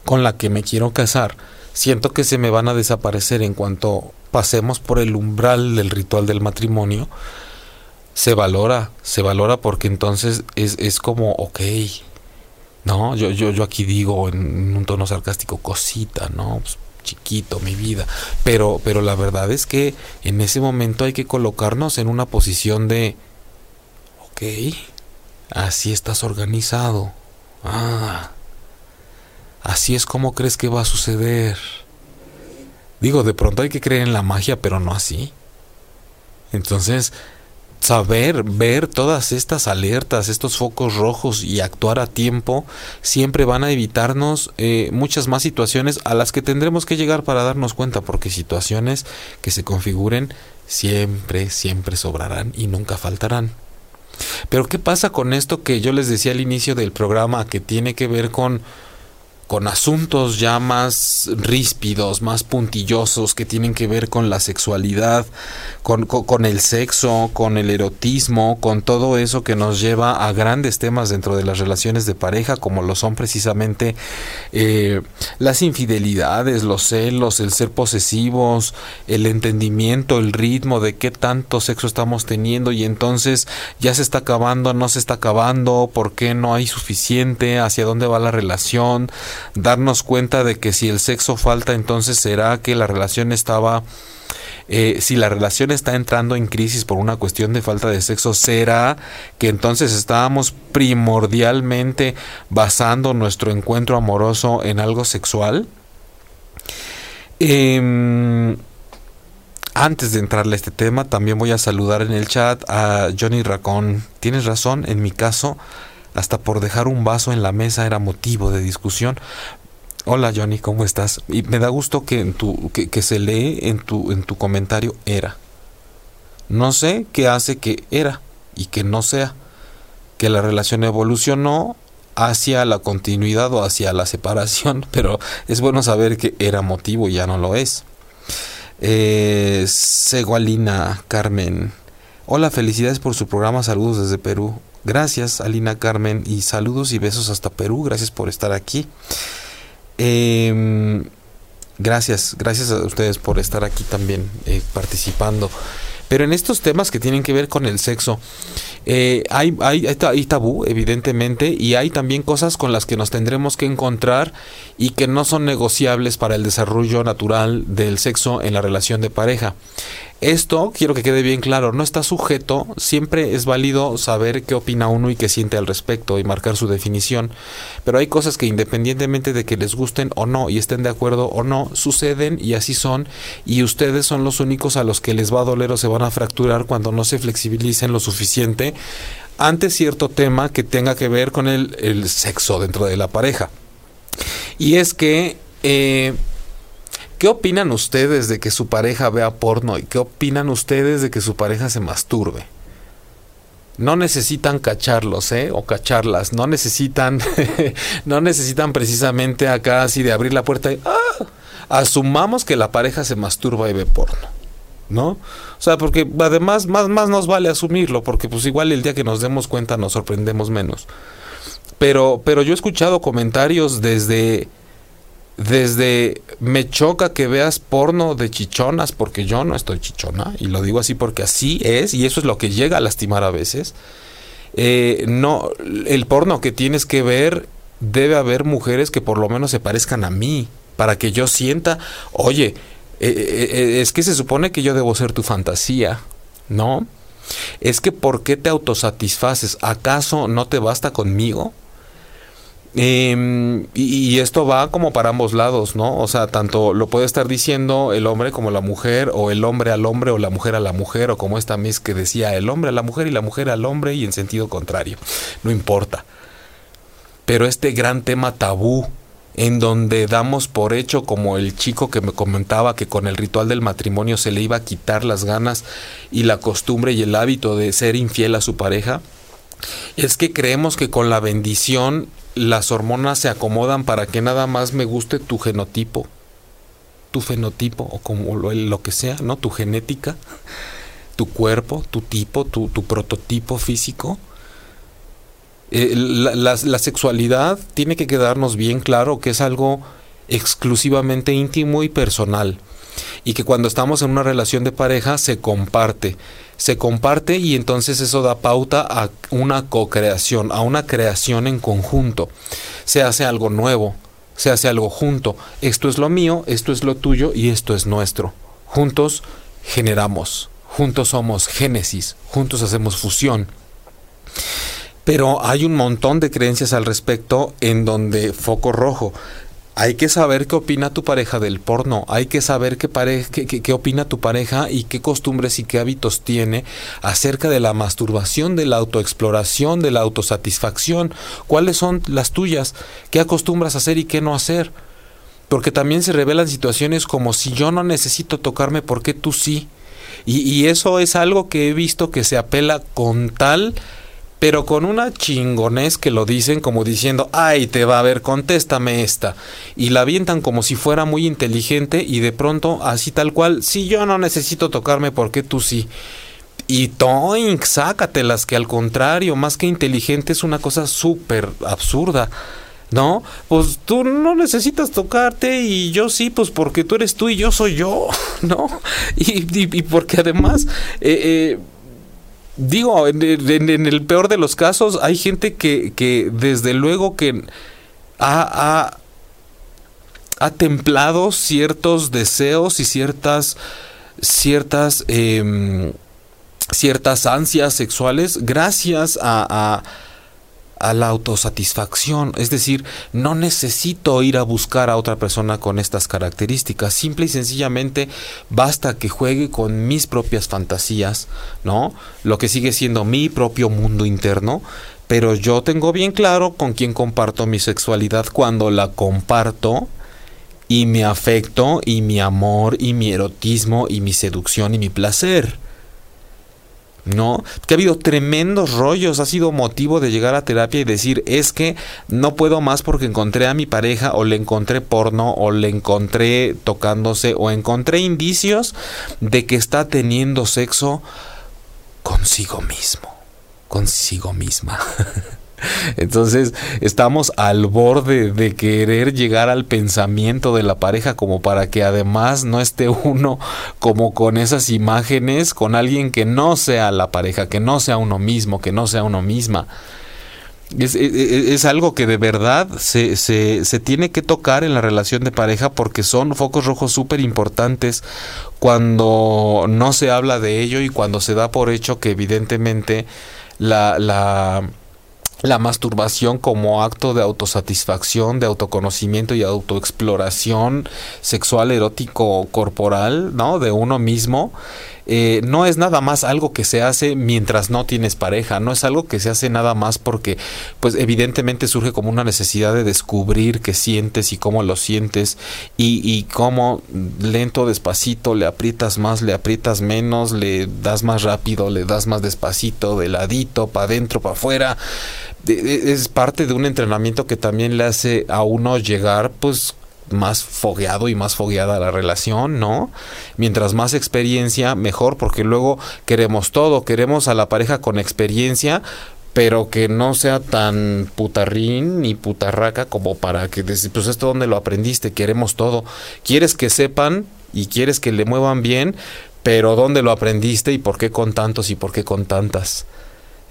con la que me quiero casar, siento que se me van a desaparecer en cuanto pasemos por el umbral del ritual del matrimonio. Se valora, se valora porque entonces es, es como, ok, no, yo, yo, yo aquí digo en un tono sarcástico, cosita, ¿no? Pues, chiquito, mi vida. Pero, pero la verdad es que en ese momento hay que colocarnos en una posición de, ok, así estás organizado. Ah, así es como crees que va a suceder. Digo, de pronto hay que creer en la magia, pero no así. Entonces, saber, ver todas estas alertas, estos focos rojos y actuar a tiempo, siempre van a evitarnos eh, muchas más situaciones a las que tendremos que llegar para darnos cuenta, porque situaciones que se configuren siempre, siempre sobrarán y nunca faltarán. Pero ¿qué pasa con esto que yo les decía al inicio del programa que tiene que ver con con asuntos ya más ríspidos, más puntillosos, que tienen que ver con la sexualidad, con, con, el sexo, con el erotismo, con todo eso que nos lleva a grandes temas dentro de las relaciones de pareja, como lo son precisamente eh, las infidelidades, los celos, el ser posesivos, el entendimiento, el ritmo de qué tanto sexo estamos teniendo y entonces ya se está acabando, no se está acabando, por qué no hay suficiente, hacia dónde va la relación, darnos cuenta de que si el sexo falta, entonces será que la relación estaba... Eh, si la relación está entrando en crisis por una cuestión de falta de sexo, ¿será que entonces estábamos primordialmente basando nuestro encuentro amoroso en algo sexual? Em, antes de entrarle a este tema, también voy a saludar en el chat a Johnny Racón. Tienes razón, en mi caso, hasta por dejar un vaso en la mesa era motivo de discusión. Hola Johnny, ¿cómo estás? Y me da gusto que, que, se lee en tu, en tu comentario era. No sé qué hace que era y que no sea. Que la relación evolucionó hacia la continuidad o hacia la separación, pero es bueno saber que era motivo y ya no lo es. Eh, Segualina Carmen. Hola, felicidades por su programa, saludos desde Perú. Gracias, Alina Carmen, y saludos y besos hasta Perú. Gracias por estar aquí. Em, gracias, gracias a ustedes por estar aquí también eh, participando. Pero en estos temas que tienen que ver con el sexo, eh, hay, hay, hay, tabú, evidentemente, y hay también cosas con las que nos tendremos que encontrar y que no son negociables para el desarrollo natural del sexo en la relación de pareja. Esto, quiero que quede bien claro, no está sujeto, siempre es válido saber qué opina uno y qué siente al respecto y marcar su definición, pero hay cosas que independientemente de que les gusten o no y estén de acuerdo o no, suceden y así son, y ustedes son los únicos a los que les va a doler o se van a fracturar cuando no se flexibilicen lo suficiente ante cierto tema que tenga que ver con el, sexo dentro de la pareja. Y es que... Eh, ¿Qué opinan ustedes de que su pareja vea porno y qué opinan ustedes de que su pareja se masturbe? No necesitan cacharlos, ¿eh? O cacharlas. No necesitan, no necesitan precisamente acá así de abrir la puerta y, ¡ah! asumamos que la pareja se masturba y ve porno. ¿No? O sea, porque además más, más nos vale asumirlo, porque pues igual el día que nos demos cuenta nos sorprendemos menos. Pero, pero yo he escuchado comentarios desde desde me choca que veas porno de chichonas porque yo no estoy chichona y lo digo así porque así es y eso es lo que llega a lastimar a veces eh, no el porno que tienes que ver debe haber mujeres que por lo menos se parezcan a mí para que yo sienta oye eh, eh, es que se supone que yo debo ser tu fantasía no es que por qué te autosatisfaces acaso no te basta conmigo Em, y, esto va como para ambos lados, ¿no? O sea, tanto lo puede estar diciendo el hombre como la mujer, o el hombre al hombre, o la mujer a la mujer, o como esta mis que decía el hombre a la mujer y la mujer al hombre, y en sentido contrario. No importa. Pero este gran tema tabú, en donde damos por hecho, como el chico que me comentaba que con el ritual del matrimonio se le iba a quitar las ganas y la costumbre y el hábito de ser infiel a su pareja, es que creemos que con la bendición las hormonas se acomodan para que nada más me guste tu genotipo, tu fenotipo o como lo, que sea, ¿no? Tu genética, tu cuerpo, tu tipo, tu, prototipo físico. Eh, la, sexualidad tiene que quedarnos bien claro que es algo exclusivamente íntimo y personal y que cuando estamos en una relación de pareja se comparte se comparte y entonces eso da pauta a una co-creación, a una creación en conjunto. Se hace algo nuevo, se hace algo junto. Esto es lo mío, esto es lo tuyo y esto es nuestro. Juntos generamos, juntos somos génesis, juntos hacemos fusión. Pero hay un montón de creencias al respecto en donde foco rojo hay que saber qué opina tu pareja del porno, hay que saber qué, qué, opina tu pareja y qué costumbres y qué hábitos tiene acerca de la masturbación, de la autoexploración, de la autosatisfacción, cuáles son las tuyas, qué acostumbras hacer y qué no hacer. Porque también se revelan situaciones como si yo no necesito tocarme, ¿por qué tú sí? Y, y eso es algo que he visto que se apela con tal pero con una chingonés que lo dicen como diciendo, ay, te va a ver, contéstame esta. Y la avientan como si fuera muy inteligente y de pronto, así tal cual, si yo no necesito tocarme, ¿por qué tú sí? Y toink, sácatelas, que al contrario, más que inteligente es una cosa súper absurda. ¿no? Pues tú no necesitas tocarte y yo sí, pues porque tú eres tú y yo soy yo, ¿no? Y, y, porque además, eh, eh, digo, en, el peor de los casos, hay gente que, que desde luego que ha, ha, templado ciertos deseos y ciertas, ciertas, em, ciertas ansias sexuales gracias a la autosatisfacción. Es decir, no necesito ir a buscar a otra persona con estas características. Simple y sencillamente basta que juegue con mis propias fantasías, ¿no? Lo que sigue siendo mi propio mundo interno. Pero yo tengo bien claro con quién comparto mi sexualidad cuando la comparto y mi afecto y mi amor y mi erotismo y mi seducción y mi placer. ¿No? Que ha habido tremendos rollos, ha sido motivo de llegar a terapia y decir, es que no puedo más porque encontré a mi pareja o le encontré porno o le encontré tocándose o encontré indicios de que está teniendo sexo consigo mismo, consigo misma. Entonces estamos al borde de querer llegar al pensamiento de la pareja como para que además no esté uno como con esas imágenes con alguien que no sea la pareja, que no sea uno mismo, que no sea uno misma. Es, es, algo que de verdad se, se, se, tiene que tocar en la relación de pareja porque son focos rojos súper importantes cuando no se habla de ello y cuando se da por hecho que evidentemente la, la la masturbación como acto de autosatisfacción, de autoconocimiento y autoexploración sexual, erótico, corporal, ¿no? De uno mismo. Eh, no es nada más algo que se hace mientras no tienes pareja, no es algo que se hace nada más porque, pues evidentemente surge como una necesidad de descubrir qué sientes y cómo lo sientes y, y cómo lento, despacito, le aprietas más, le aprietas menos, le das más rápido, le das más despacito, de ladito, para adentro, para afuera es parte de un entrenamiento que también le hace a uno llegar, pues, más fogueado y más fogueada la relación, ¿no? Mientras más experiencia, mejor, porque luego queremos todo, queremos a la pareja con experiencia, pero que no sea tan putarrín ni putarraca como para que, pues esto donde lo aprendiste, queremos todo. Quieres que sepan y quieres que le muevan bien, pero ¿dónde lo aprendiste y por qué con tantos y por qué con tantas?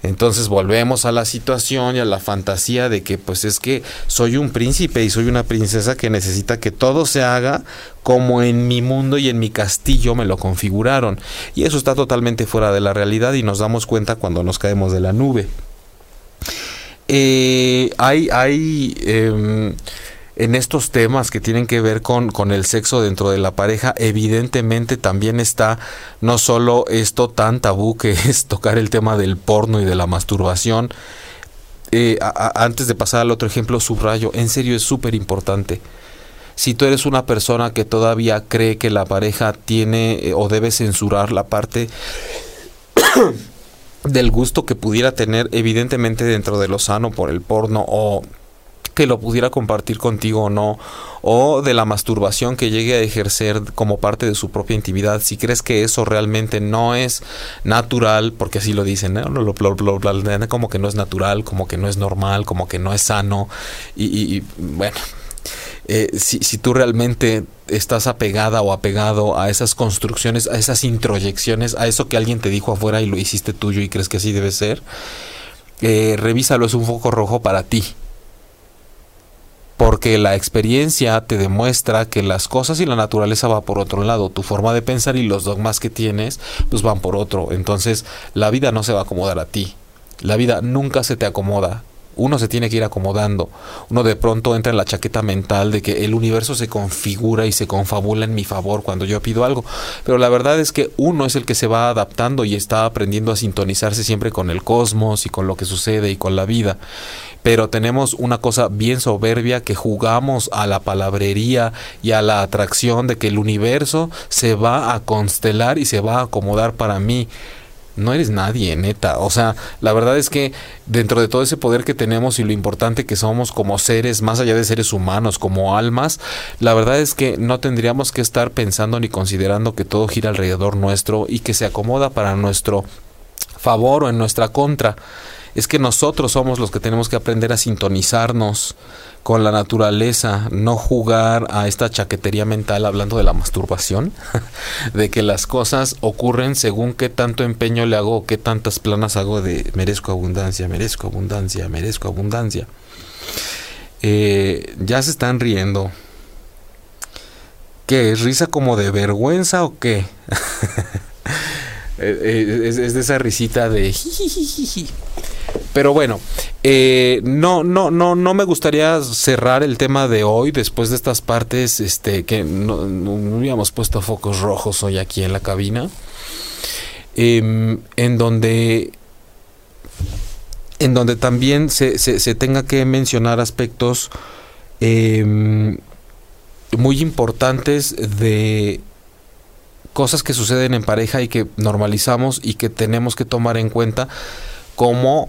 Entonces volvemos a la situación y a la fantasía de que pues es que soy un príncipe y soy una princesa que necesita que todo se haga como en mi mundo y en mi castillo me lo configuraron. Y eso está totalmente fuera de la realidad y nos damos cuenta cuando nos caemos de la nube. Eh, hay, hay em, en estos temas que tienen que ver con, con, el sexo dentro de la pareja, evidentemente también está no solo esto tan tabú que es tocar el tema del porno y de la masturbación. Eh, antes de pasar al otro ejemplo, subrayo, en serio es súper importante. Si tú eres una persona que todavía cree que la pareja tiene eh, o debe censurar la parte del gusto que pudiera tener, evidentemente dentro de lo sano por el porno o que lo pudiera compartir contigo o no, o de la masturbación que llegue a ejercer como parte de su propia intimidad, si crees que eso realmente no es natural, porque así lo dicen, ¿no? como que no es natural, como que no es normal, como que no es sano, y, y bueno, eh, si, si, tú realmente estás apegada o apegado a esas construcciones, a esas introyecciones, a eso que alguien te dijo afuera y lo hiciste tuyo y crees que así debe ser, eh, revísalo, es un foco rojo para ti. Porque la experiencia te demuestra que las cosas y la naturaleza va por otro lado. Tu forma de pensar y los dogmas que tienes, pues van por otro. Entonces, la vida no se va a acomodar a ti. La vida nunca se te acomoda uno se tiene que ir acomodando. Uno de pronto entra en la chaqueta mental de que el universo se configura y se confabula en mi favor cuando yo pido algo. Pero la verdad es que uno es el que se va adaptando y está aprendiendo a sintonizarse siempre con el cosmos y con lo que sucede y con la vida. Pero tenemos una cosa bien soberbia que jugamos a la palabrería y a la atracción de que el universo se va a constelar y se va a acomodar para mí no eres nadie, neta. O sea, la verdad es que dentro de todo ese poder que tenemos y lo importante que somos como seres, más allá de seres humanos, como almas, la verdad es que no tendríamos que estar pensando ni considerando que todo gira alrededor nuestro y que se acomoda para nuestro favor o en nuestra contra. Es que nosotros somos los que tenemos que aprender a sintonizarnos con la naturaleza, no jugar a esta chaquetería mental hablando de la masturbación, de que las cosas ocurren según qué tanto empeño le hago, qué tantas planas hago de merezco abundancia, merezco abundancia, merezco abundancia. Eh, ya se están riendo. ¿Qué? ¿Es risa como de vergüenza o qué? Eh, eh, es, de esa risita de... Pero bueno, eh, no, no, no, no me gustaría cerrar el tema de hoy después de estas partes, este, que no, no habíamos puesto focos rojos hoy aquí en la cabina, em, en donde, en donde también se, se, tenga que mencionar aspectos em, muy importantes de cosas que suceden en pareja y que normalizamos y que tenemos que tomar en cuenta como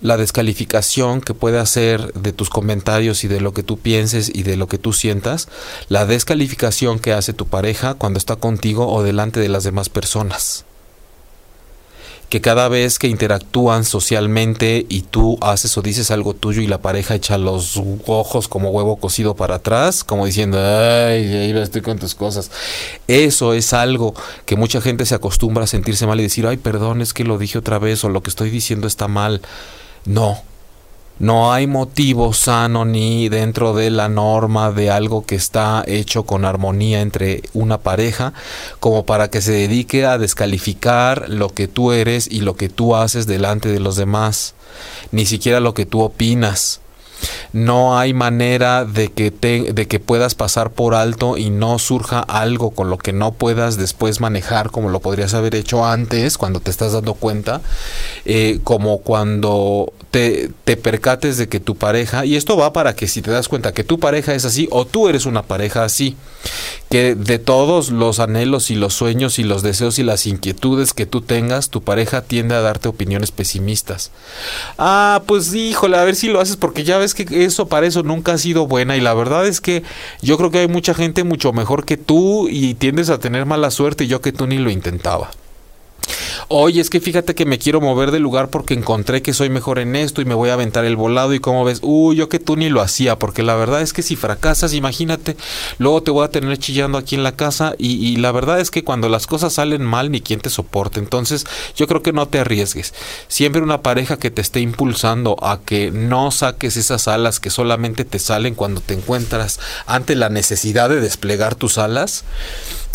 la descalificación que puede hacer de tus comentarios y de lo que tú pienses y de lo que tú sientas, la descalificación que hace tu pareja cuando está contigo o delante de las demás personas. Que cada vez que interactúan socialmente y tú haces o dices algo tuyo y la pareja echa los ojos como huevo cocido para atrás, como diciendo, ay, ahí estoy con tus cosas. Eso es algo que mucha gente se acostumbra a sentirse mal y decir, ay, perdón, es que lo dije otra vez o lo que estoy diciendo está mal no, no hay motivo sano ni dentro de la norma de algo que está hecho con armonía entre una pareja como para que se dedique a descalificar lo que tú eres y lo que tú haces delante de los demás, ni siquiera lo que tú opinas. No hay manera de que, te, de que puedas pasar por alto y no surja algo con lo que no puedas después manejar como lo podrías haber hecho antes cuando te estás dando cuenta, eh, como cuando te, te percates de que tu pareja, y esto va para que si te das cuenta que tu pareja es así o tú eres una pareja así, que de todos los anhelos y los sueños y los deseos y las inquietudes que tú tengas, tu pareja tiende a darte opiniones pesimistas. Ah, pues híjole, a ver si lo haces porque ya ves que eso para eso nunca ha sido buena y la verdad es que yo creo que hay mucha gente mucho mejor que tú y tiendes a tener mala suerte y yo que tú ni lo intentaba. Oye, es que fíjate que me quiero mover de lugar porque encontré que soy mejor en esto y me voy a aventar el volado y como ves, uy, yo que tú ni lo hacía, porque la verdad es que si fracasas, imagínate, luego te voy a tener chillando aquí en la casa y, y la verdad es que cuando las cosas salen mal, ni quien te soporte. Entonces, yo creo que no te arriesgues. Siempre una pareja que te esté impulsando a que no saques esas alas que solamente te salen cuando te encuentras ante la necesidad de desplegar tus alas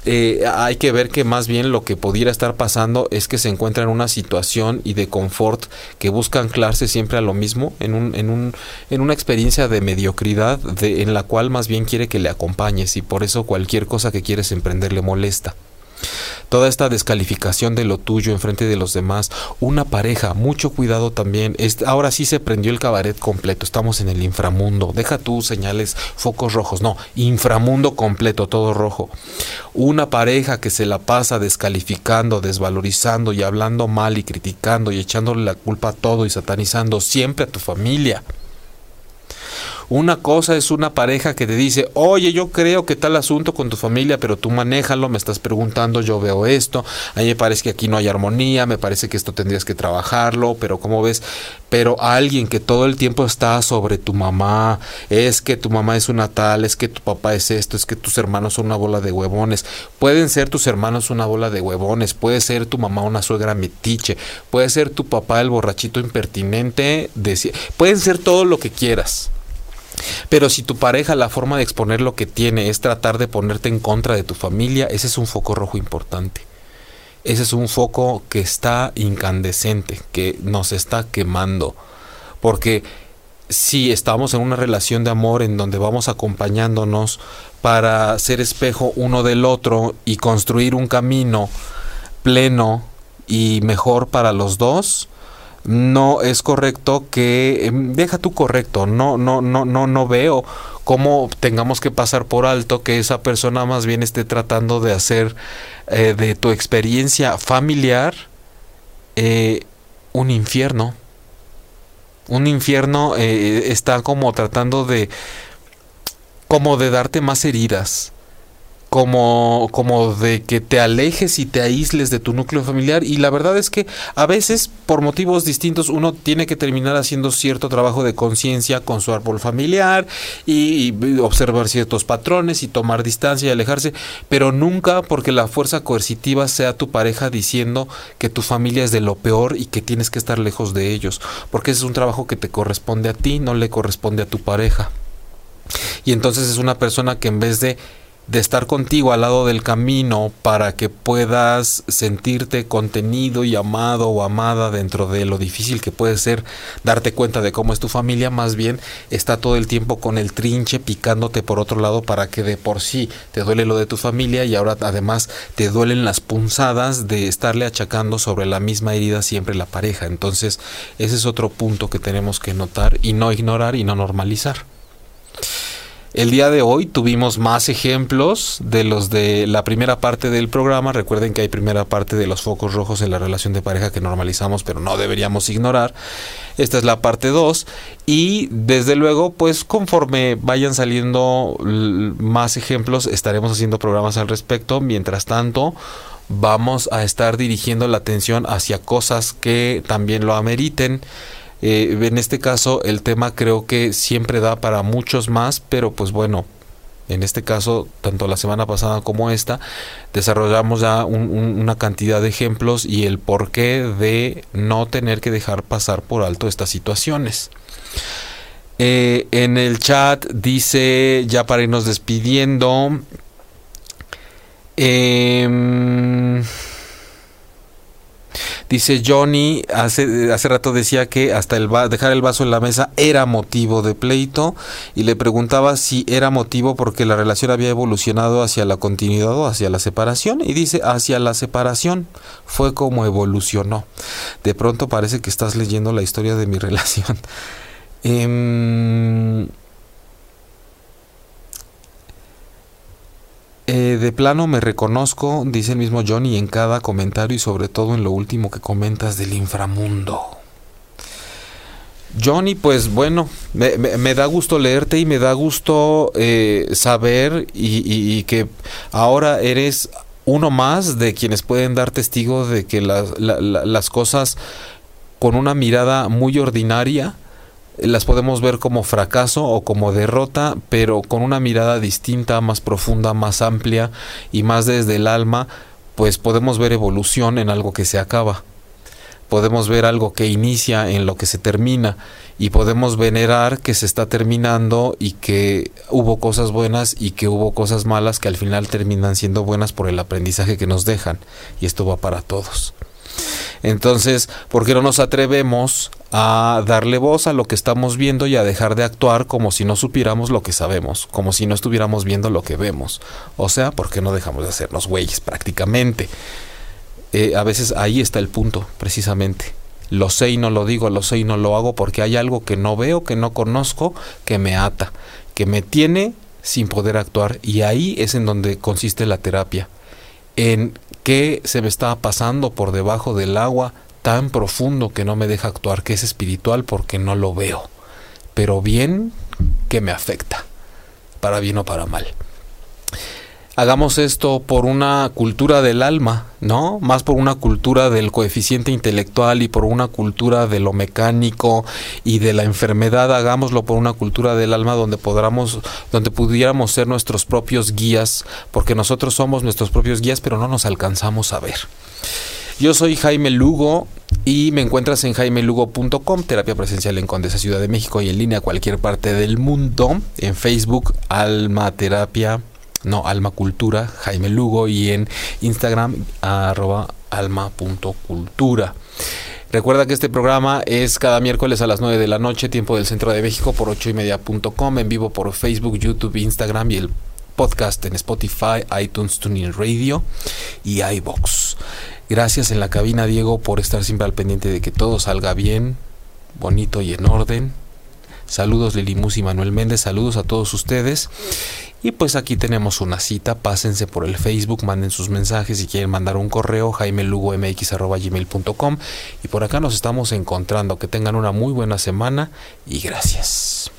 eh, hay que ver que más bien lo que pudiera estar pasando es que se encuentra en una situación y de confort que busca anclarse siempre a lo mismo, en, un, en, un, en una experiencia de mediocridad de, en la cual más bien quiere que le acompañes y por eso cualquier cosa que quieres emprender le molesta toda esta descalificación de lo tuyo en frente de los demás, una pareja, mucho cuidado también. ahora sí se prendió el cabaret completo, estamos en el inframundo. Deja tú señales, focos rojos, no, inframundo completo, todo rojo. Una pareja que se la pasa descalificando, desvalorizando y hablando mal y criticando y echándole la culpa a todo y satanizando siempre a tu familia. Una cosa es una pareja que te dice, oye, yo creo que tal asunto con tu familia, pero tú manéjalo, me estás preguntando, yo veo esto, a mí me parece que aquí no hay armonía, me parece que esto tendrías que trabajarlo, pero ¿cómo ves? Pero alguien que todo el tiempo está sobre tu mamá, es que tu mamá es una tal, es que tu papá es esto, es que tus hermanos son una bola de huevones, pueden ser tus hermanos una bola de huevones, puede ser tu mamá una suegra metiche, puede ser tu papá el borrachito impertinente, pueden ser todo lo que quieras. Pero si tu pareja la forma de exponer lo que tiene es tratar de ponerte en contra de tu familia, ese es un foco rojo importante. Ese es un foco que está incandescente, que nos está quemando. Porque si estamos en una relación de amor en donde vamos acompañándonos para ser espejo uno del otro y construir un camino pleno y mejor para los dos, no es correcto que em, deja tú correcto, no no no no no veo cómo tengamos que pasar por alto que esa persona más bien esté tratando de hacer eh, de tu experiencia familiar eh, un infierno. Un infierno eh, está como tratando de como de darte más heridas como, como de que te alejes y te aísles de tu núcleo familiar y la verdad es que a veces por motivos distintos uno tiene que terminar haciendo cierto trabajo de conciencia con su árbol familiar y, observar ciertos patrones y tomar distancia y alejarse, pero nunca porque la fuerza coercitiva sea tu pareja diciendo que tu familia es de lo peor y que tienes que estar lejos de ellos, porque ese es un trabajo que te corresponde a ti, no le corresponde a tu pareja. Y entonces es una persona que en vez de de estar contigo al lado del camino para que puedas sentirte contenido y amado o amada dentro de lo difícil que puede ser darte cuenta de cómo es tu familia, más bien está todo el tiempo con el trinche picándote por otro lado para que de por sí te duele lo de tu familia y ahora además te duelen las punzadas de estarle achacando sobre la misma herida siempre la pareja. Entonces ese es otro punto que tenemos que notar y no ignorar y no normalizar. El día de hoy tuvimos más ejemplos de los de la primera parte del programa. Recuerden que hay primera parte de los focos rojos en la relación de pareja que normalizamos, pero no deberíamos ignorar. Esta es la parte 2 y desde luego, pues conforme vayan saliendo más ejemplos, estaremos haciendo programas al respecto. Mientras tanto, vamos a estar dirigiendo la atención hacia cosas que también lo ameriten. Eh, en este caso el tema creo que siempre da para muchos más, pero pues bueno, en este caso, tanto la semana pasada como esta, desarrollamos ya una cantidad de ejemplos y el porqué de no tener que dejar pasar por alto estas situaciones. Eh, en el chat dice, ya para irnos despidiendo, eh, Dice Johnny, hace, hace rato decía que hasta el dejar el vaso en la mesa era motivo de pleito y le preguntaba si era motivo porque la relación había evolucionado hacia la continuidad o hacia la separación y dice hacia la separación fue como evolucionó. De pronto parece que estás leyendo la historia de mi relación. Eh, de plano me reconozco, dice el mismo Johnny, en cada comentario y sobre todo en lo último que comentas del inframundo. Johnny, pues bueno, me, da gusto leerte y me da gusto eh, saber y, que ahora eres uno más de quienes pueden dar testigo de que las cosas con una mirada muy ordinaria las podemos ver como fracaso o como derrota, pero con una mirada distinta, más profunda, más amplia y más desde el alma, pues podemos ver evolución en algo que se acaba podemos ver algo que inicia en lo que se termina y podemos venerar que se está terminando y que hubo cosas buenas y que hubo cosas malas que al final terminan siendo buenas por el aprendizaje que nos dejan y esto va para todos. Entonces, ¿por qué no nos atrevemos a darle voz a lo que estamos viendo y a dejar de actuar como si no supiéramos lo que sabemos, como si no estuviéramos viendo lo que vemos? O sea, ¿por qué no dejamos de hacernos güeyes prácticamente? Eh, a veces ahí está el punto, precisamente. Lo sé y no lo digo, lo sé y no lo hago porque hay algo que no veo, que no conozco, que me ata, que me tiene sin poder actuar. Y ahí es en donde consiste la terapia. En qué se me está pasando por debajo del agua tan profundo que no me deja actuar, que es espiritual porque no lo veo. Pero bien que me afecta, para bien o para mal hagamos esto por una cultura del alma, ¿no? Más por una cultura del coeficiente intelectual y por una cultura de lo mecánico y de la enfermedad, hagámoslo por una cultura del alma donde podamos, donde pudiéramos ser nuestros propios guías, porque nosotros somos nuestros propios guías, pero no nos alcanzamos a ver. Yo soy Jaime Lugo y me encuentras en jaimelugo.com, terapia presencial en Condesa Ciudad de México y en línea a cualquier parte del mundo, en Facebook, Alma Terapia no, Alma Cultura, Jaime Lugo, y en Instagram, arroba alma.cultura. Recuerda que este programa es cada miércoles a las 9 de la noche, tiempo del centro de México, por 8 y media.com, en vivo por Facebook, YouTube, Instagram y el podcast en Spotify, iTunes, Tuning Radio y iBox. Gracias en la cabina, Diego, por estar siempre al pendiente de que todo salga bien, bonito y en orden. Saludos Lili Mus y Manuel Méndez, saludos a todos ustedes. Y pues aquí tenemos una cita, pásense por el Facebook, manden sus mensajes si quieren mandar un correo, jaimelugomx.gmail.com y por acá nos estamos encontrando. Que tengan una muy buena semana y gracias.